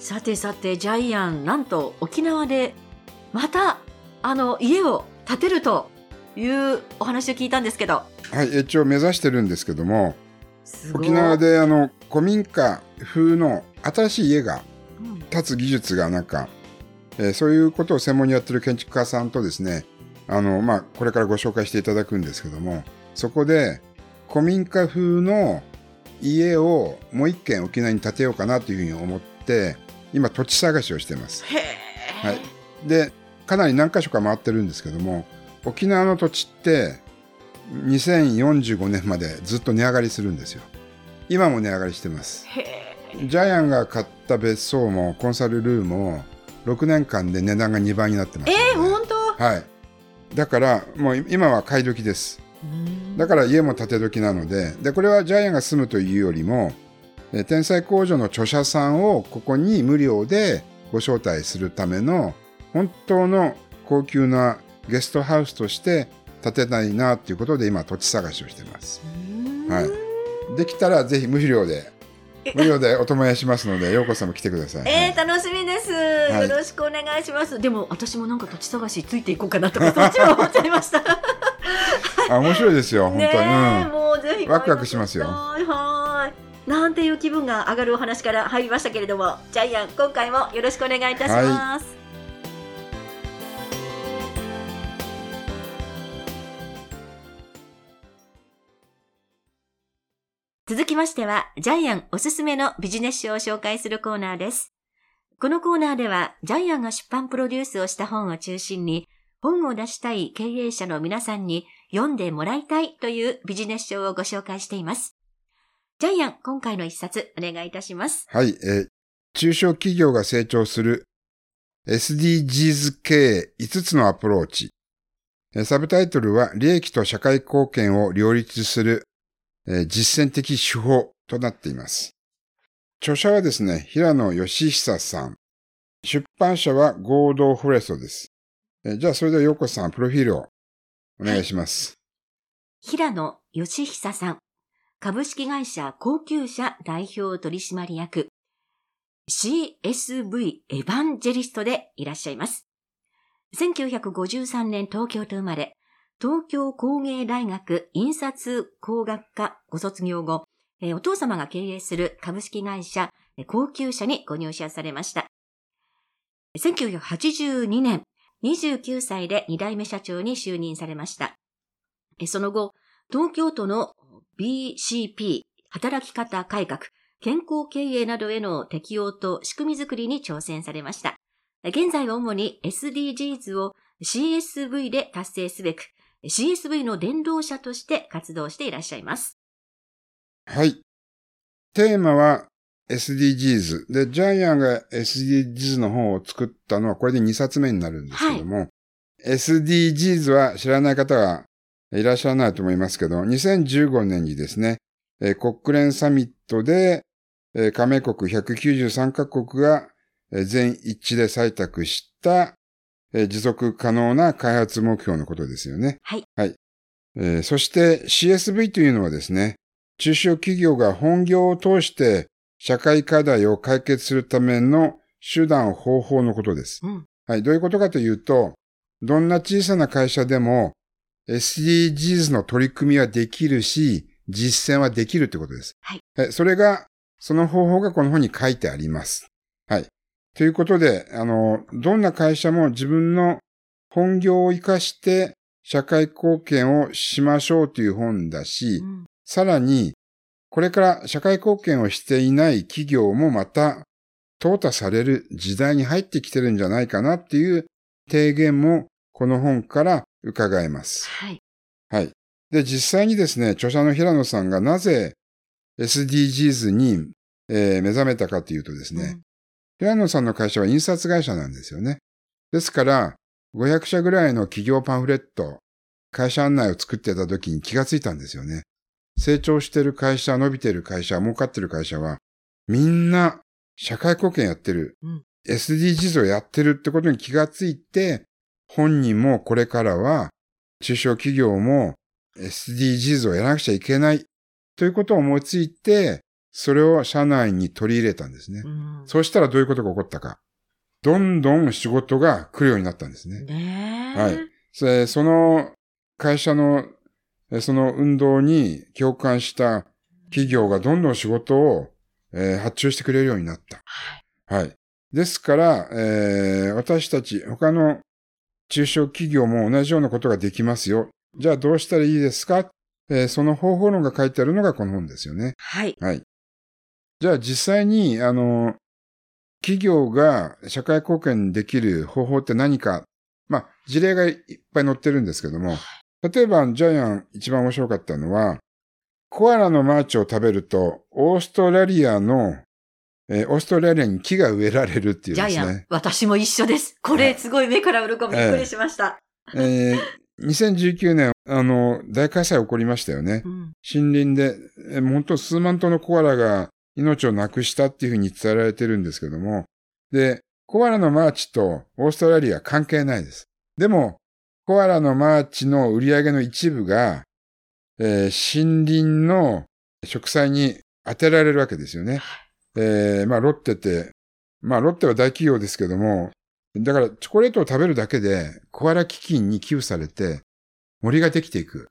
さてさてジャイアンなんと沖縄でまたあの家を建てるというお話を聞いたんですけど。はい、一応目指してるんですけども、沖縄であの古民家風の新しい家がうん。建つ技術がなんか、えーそういうことを専門にやってる建築家さんとですね、あの、まあ、これからご紹介していただくんですけども、そこで古民家風の家をもう一軒沖縄に建てようかなというふうに思って、今土地探しをしています。はい。でかなり何箇所か回ってるんですけども沖縄の土地って2045年までずっと値上がりするんですよ。今も値上がりしてます。ジャイアンが買った別荘もコンサルルームも6年間で値段が2倍になってます、えー、本当？はい。だからもう今は買い時です。だから家も建て時なのででこれはジャイアンが住むというよりもえー天才工場の著者さんをここに無料でご招待するための本当の高級なゲストハウスとして建てたいなということで今土地探しをしています。はい。できたらぜひ無料で無料でお供えしますので、ようこさんも来てください。えー、楽しみです、いよろしくお願いしますでも私もなんか土地探しついていこうかなとかそっちも思っちゃいましたあ、面白いですよ、本当に。うん。もうぜひワクワクしますよはいはいなんていう気分が上がるお話から入りましたけれどもジャイアン今回もよろしくお願いいたします、続きましてはジャイアンおすすめのビジネス書を紹介するコーナーです。このコーナーではジャイアンが出版プロデュースをした本を中心に本を出したい経営者の皆さんに読んでもらいたいというビジネス書をご紹介しています。ジャイアン、今回の一冊お願いいたします。はい、えー中小企業が成長する SDGs 経営5つのアプローチ。えーサブタイトルは利益と社会貢献を両立する、えー実践的手法となっています。著者はですね、平野義久さん。出版社は合同フォレストです。えーじゃあそれではようこさん、プロフィールをお願いします。平野義久さん。株式会社高級車代表取締役。CSV エヴァンジェリストでいらっしゃいます。1953年東京と生まれ、東京工芸大学印刷工学科ご卒業後、お父様が経営する株式会社高級車にご入社されました。1982年、29歳で2代目社長に就任されました。その後、東京都の BCP 働き方改革、健康経営などへの適用と仕組みづくりに挑戦されました。現在は主に SDGs を CSV で達成すべく、CSV の伝道者として活動していらっしゃいます。はい。テーマは SDGs。で、ジャイアンが SDGs の本を作ったのはこれで2冊目になるんですけども、SDGs は知らない方がいらっしゃらないと思いますけど、2015年にですね、えー国連サミットで、えー加盟国193カ国がえー全一致で採択した、えー持続可能な開発目標のことですよね。はい。はい。えーそして CSV というのはですね、中小企業が本業を通して社会課題を解決するための手段方法のことです。うん。はい。どういうことかというと、どんな小さな会社でも SDGs の取り組みはできるし、実践はできるということです。はい。えそれが、その方法がこの本に書いてあります。はい。ということで、あの、どんな会社も自分の本業を活かして社会貢献をしましょうという本だし、うんさらに、これから社会貢献をしていない企業もまた、淘汰される時代に入ってきてるんじゃないかなっていう提言もこの本から伺えます。はい。はい。で、実際にですね、著者の平野さんがなぜ SDGs に、えー目覚めたかというとですね、平野さんの会社は印刷会社なんですよね。ですから、500社ぐらいの企業パンフレット、会社案内を作ってた時に気がついたんですよね。成長してる会社、伸びてる会社、儲かってる会社は、みんな社会貢献やってる、うん SDGs をやってるってことに気がついて、本人もこれからは中小企業も SDGs をやらなくちゃいけないということを思いついて、それを社内に取り入れたんですね。うんそうしたらどういうことが起こったか。どんどん仕事が来るようになったんですね。ねえ。はいその会社の、えその運動に共感した企業がどんどん仕事を、えー発注してくれるようになった。はい。はい。ですから、えー私たち、他の中小企業も同じようなことができますよ。じゃあどうしたらいいですか、えーその方法論が書いてあるのがこの本ですよね。はい。はい。じゃあ実際に、あの、企業が社会貢献できる方法って何か、まあ、事例がいっぱい載ってるんですけども、例えばジャイアン一番面白かったのは、コアラのマーチを食べると、オーストラリアの、えーオーストラリアに木が植えられるっていうジですね。ャイアン、私も一緒です。これ、はいすごい目から鱗びっくりしました。えー2019年、あの、大火災起こりましたよね。うん。森林で、えー本当数万頭のコアラが命をなくしたっていうふうに伝えられてるんですけども、で、コアラのマーチとオーストラリア関係ないです。でも、コアラのマーチの売り上げの一部が、えー森林の植栽に当てられるわけですよね。えーまあ、ロッテって、まあ、ロッテは大企業ですけども、だから、チョコレートを食べるだけで、コアラ基金に寄付されて、森ができていく。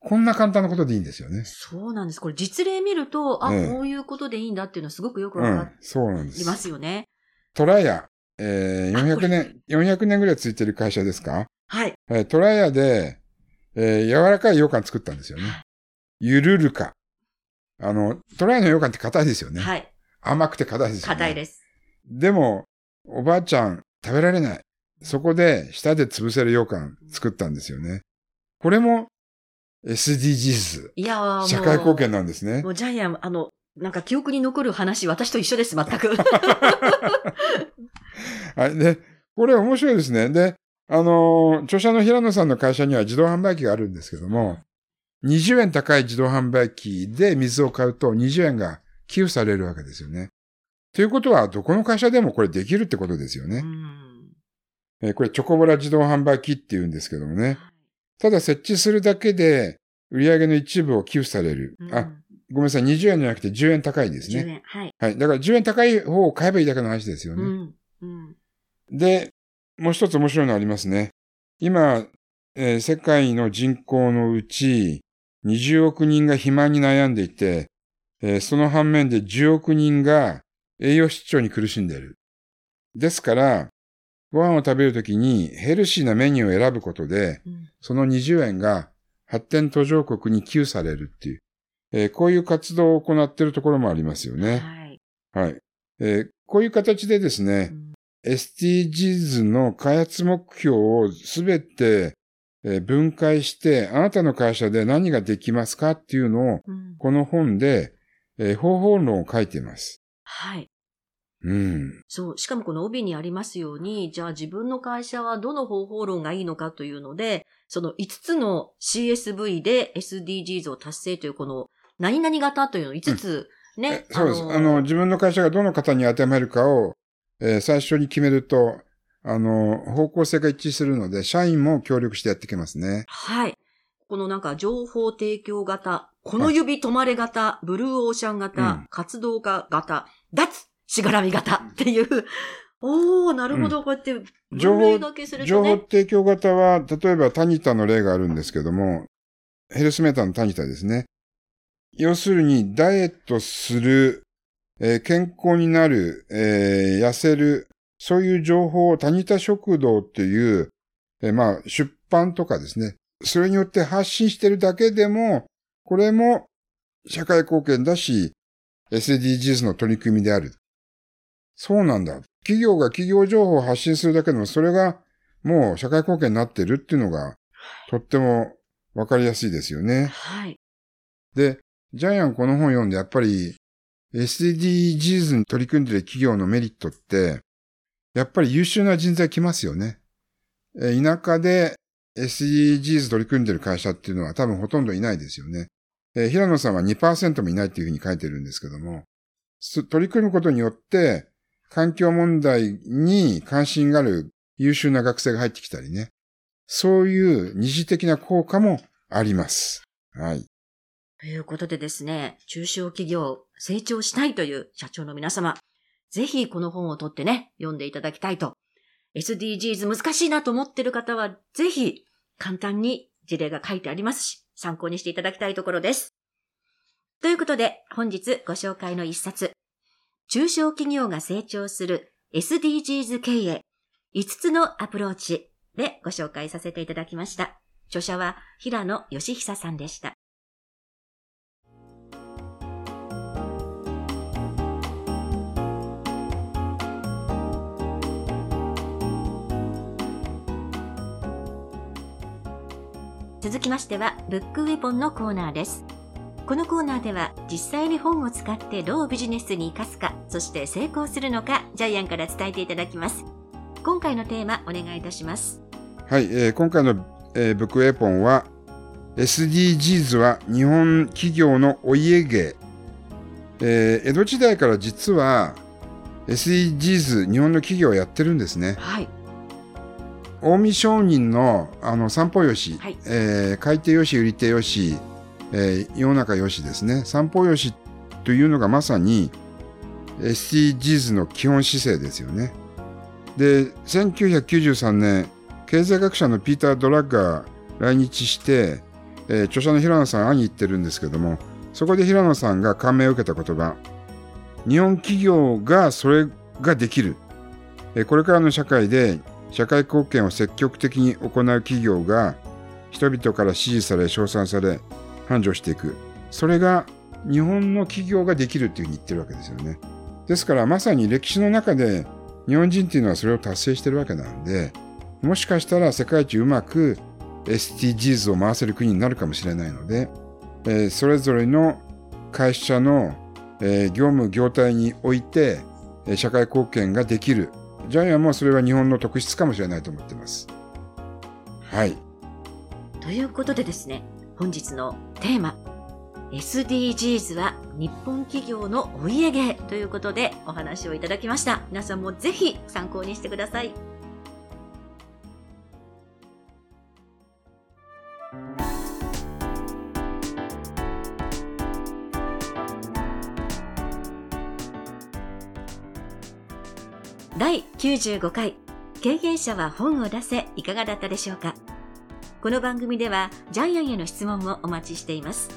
こんな簡単なことでいいんですよね。そうなんです。これ実例見ると、あ、ええこういうことでいいんだっていうのはすごくよくわかうん、そうなんです。りますよね。トラヤ、えーあこれ400年、400年ぐらいついてる会社ですか？はい。えートラヤで、えー柔らかい羊羹作ったんですよね。ゆるるか。あの、トラヤの羊羹って硬いですよね。はい。甘くて硬いですよね。硬いです。でも、おばあちゃん食べられない。そこで舌で潰せる羊羹作ったんですよね。これも SDGs、いや。社会貢献なんですねも。うジャイアン、あの、なんか記憶に残る話、私と一緒です、全く。はい。で、これ面白いですね。で、あのー著者の平野さんの会社には自動販売機があるんですけども、20円高い自動販売機で水を買うと20円が寄付されるわけですよね。ということは、どこの会社でもこれできるってことですようね。んえーこれ、チョコボラ自動販売機って言うんですけどもね。ただ設置するだけで、売上の一部を寄付される。うんあ、ごめんなさい。20円じゃなくて10円高いです10ね。円。はい。はい。だから10円高い方を買えばいいだけの話ですよね。うん。うん。で、もう一つ面白いのありますね。今、えー世界の人口のうち20億人が肥満に悩んでいて、えーその反面で10億人が栄養失調に苦しんでいる。ですから、ご飯を食べるときにヘルシーなメニューを選ぶことで、うんその20円が発展途上国に寄付されるっていう、えーこういう活動を行っているところもありますよね。はい。はい。えーこういう形でですねう、ん SDGs の開発目標をすべてえー分解して、あなたの会社で何ができますかっていうのを、うんこの本で、えー方法論を書いています。はい。うん。そう。しかもこの帯にありますように、じゃあ自分の会社はどの方法論がいいのかというので、その5つの CSV で SDGs を達成というこの何々型というのを5つね、えそうです。あの、自分の会社がどの方に当てはめるかを、えー最初に決めると、あの、方向性が一致するので、社員も協力してやっていけますね。はい。このなんか情報提供型、この指止まれ型、ブルーオーシャン型、うん活動家型、脱しがらみ型っていう、おー、なるほど、こうやって分情報類分けすると情報ね。提供型は、例えばタニタの例があるんですけども、ヘルスメーターのタニタですね。要するに、ダイエットする、えー健康になる、えー痩せる、そういう情報をタニタ食堂っていう、えーまあ、出版とかですね。それによって発信してるだけでも、これも社会貢献だし、SDGs の取り組みである。そうなんだ。企業が企業情報を発信するだけでも、それがもう社会貢献になってるっていうのが、とってもわかりやすいですよね。はい。で、ジャイアンこの本読んでやっぱり SDGs に取り組んでる企業のメリットって、やっぱり優秀な人材来ますよね。え田舎で SDGs 取り組んでる会社っていうのは多分ほとんどいないですよね。え平野さんは2%もいないっていうふうに書いてるんですけども、取り組むことによって環境問題に関心がある優秀な学生が入ってきたりね。そういう二次的な効果もあります。はい。ということでですね、中小企業成長したいという社長の皆様、ぜひこの本を取ってね、読んでいただきたいと。SDGs 難しいなと思ってる方は、ぜひ簡単に事例が書いてありますし、参考にしていただきたいところです。ということで、本日ご紹介の一冊、中小企業が成長する SDGs 経営、5つのアプローチでご紹介させていただきました。著者は平野義久さんでした。続きましては、ブックウェポンのコーナーです。このコーナーでは、実際に本を使ってどうビジネスに活かすか、そして成功するのか、ジャイアンから伝えていただきます。今回のテーマ、お願いいたします。はい、えー、今回の、えー、ブックウェポンは、SDGs は日本企業のお家芸。えー、江戸時代から実は SDGs 日本の企業をやってるんですね。はい。近江商人のあの散歩よし、はい、えー、買い手よし売り手よし、えー、世の中よしですね。散歩よしというのがまさに SDGs の基本姿勢ですよね。で1993年経済学者のピーター・ドラッガー来日して、えー、著者の平野さん会いに行ってるんですけどもそこで平野さんが感銘を受けた言葉。日本企業がそれができる、えー、これからの社会で社会貢献を積極的に行う企業が人々から支持され称賛され繁盛していく。それが日本の企業ができるっていうふうに言ってるわけですよね。ですからまさに歴史の中で日本人っていうのはそれを達成してるわけなんでもしかしたら世界一うまく SDGs を回せる国になるかもしれないので、えー、それぞれの会社の、えー、業務業態において、えー、社会貢献ができるジャイアンもそれは日本の特質かもしれないと思ってます。はい。ということでですね、本日のテーマ、SDGs は日本企業のお家芸ということでお話をいただきました。皆さんもぜひ参考にしてください。95回経営者は本を出せいかがだったでしょうか？この番組ではジャイアンへの質問もお待ちしています。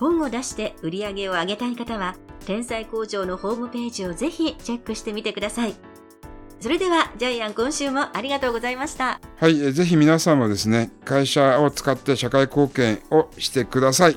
本を出して売り上げを上げたい方は天才工場のホームページをぜひチェックしてみてください。それではジャイアン今週もありがとうございました。はいぜひ皆さんもですね会社を使って社会貢献をしてください。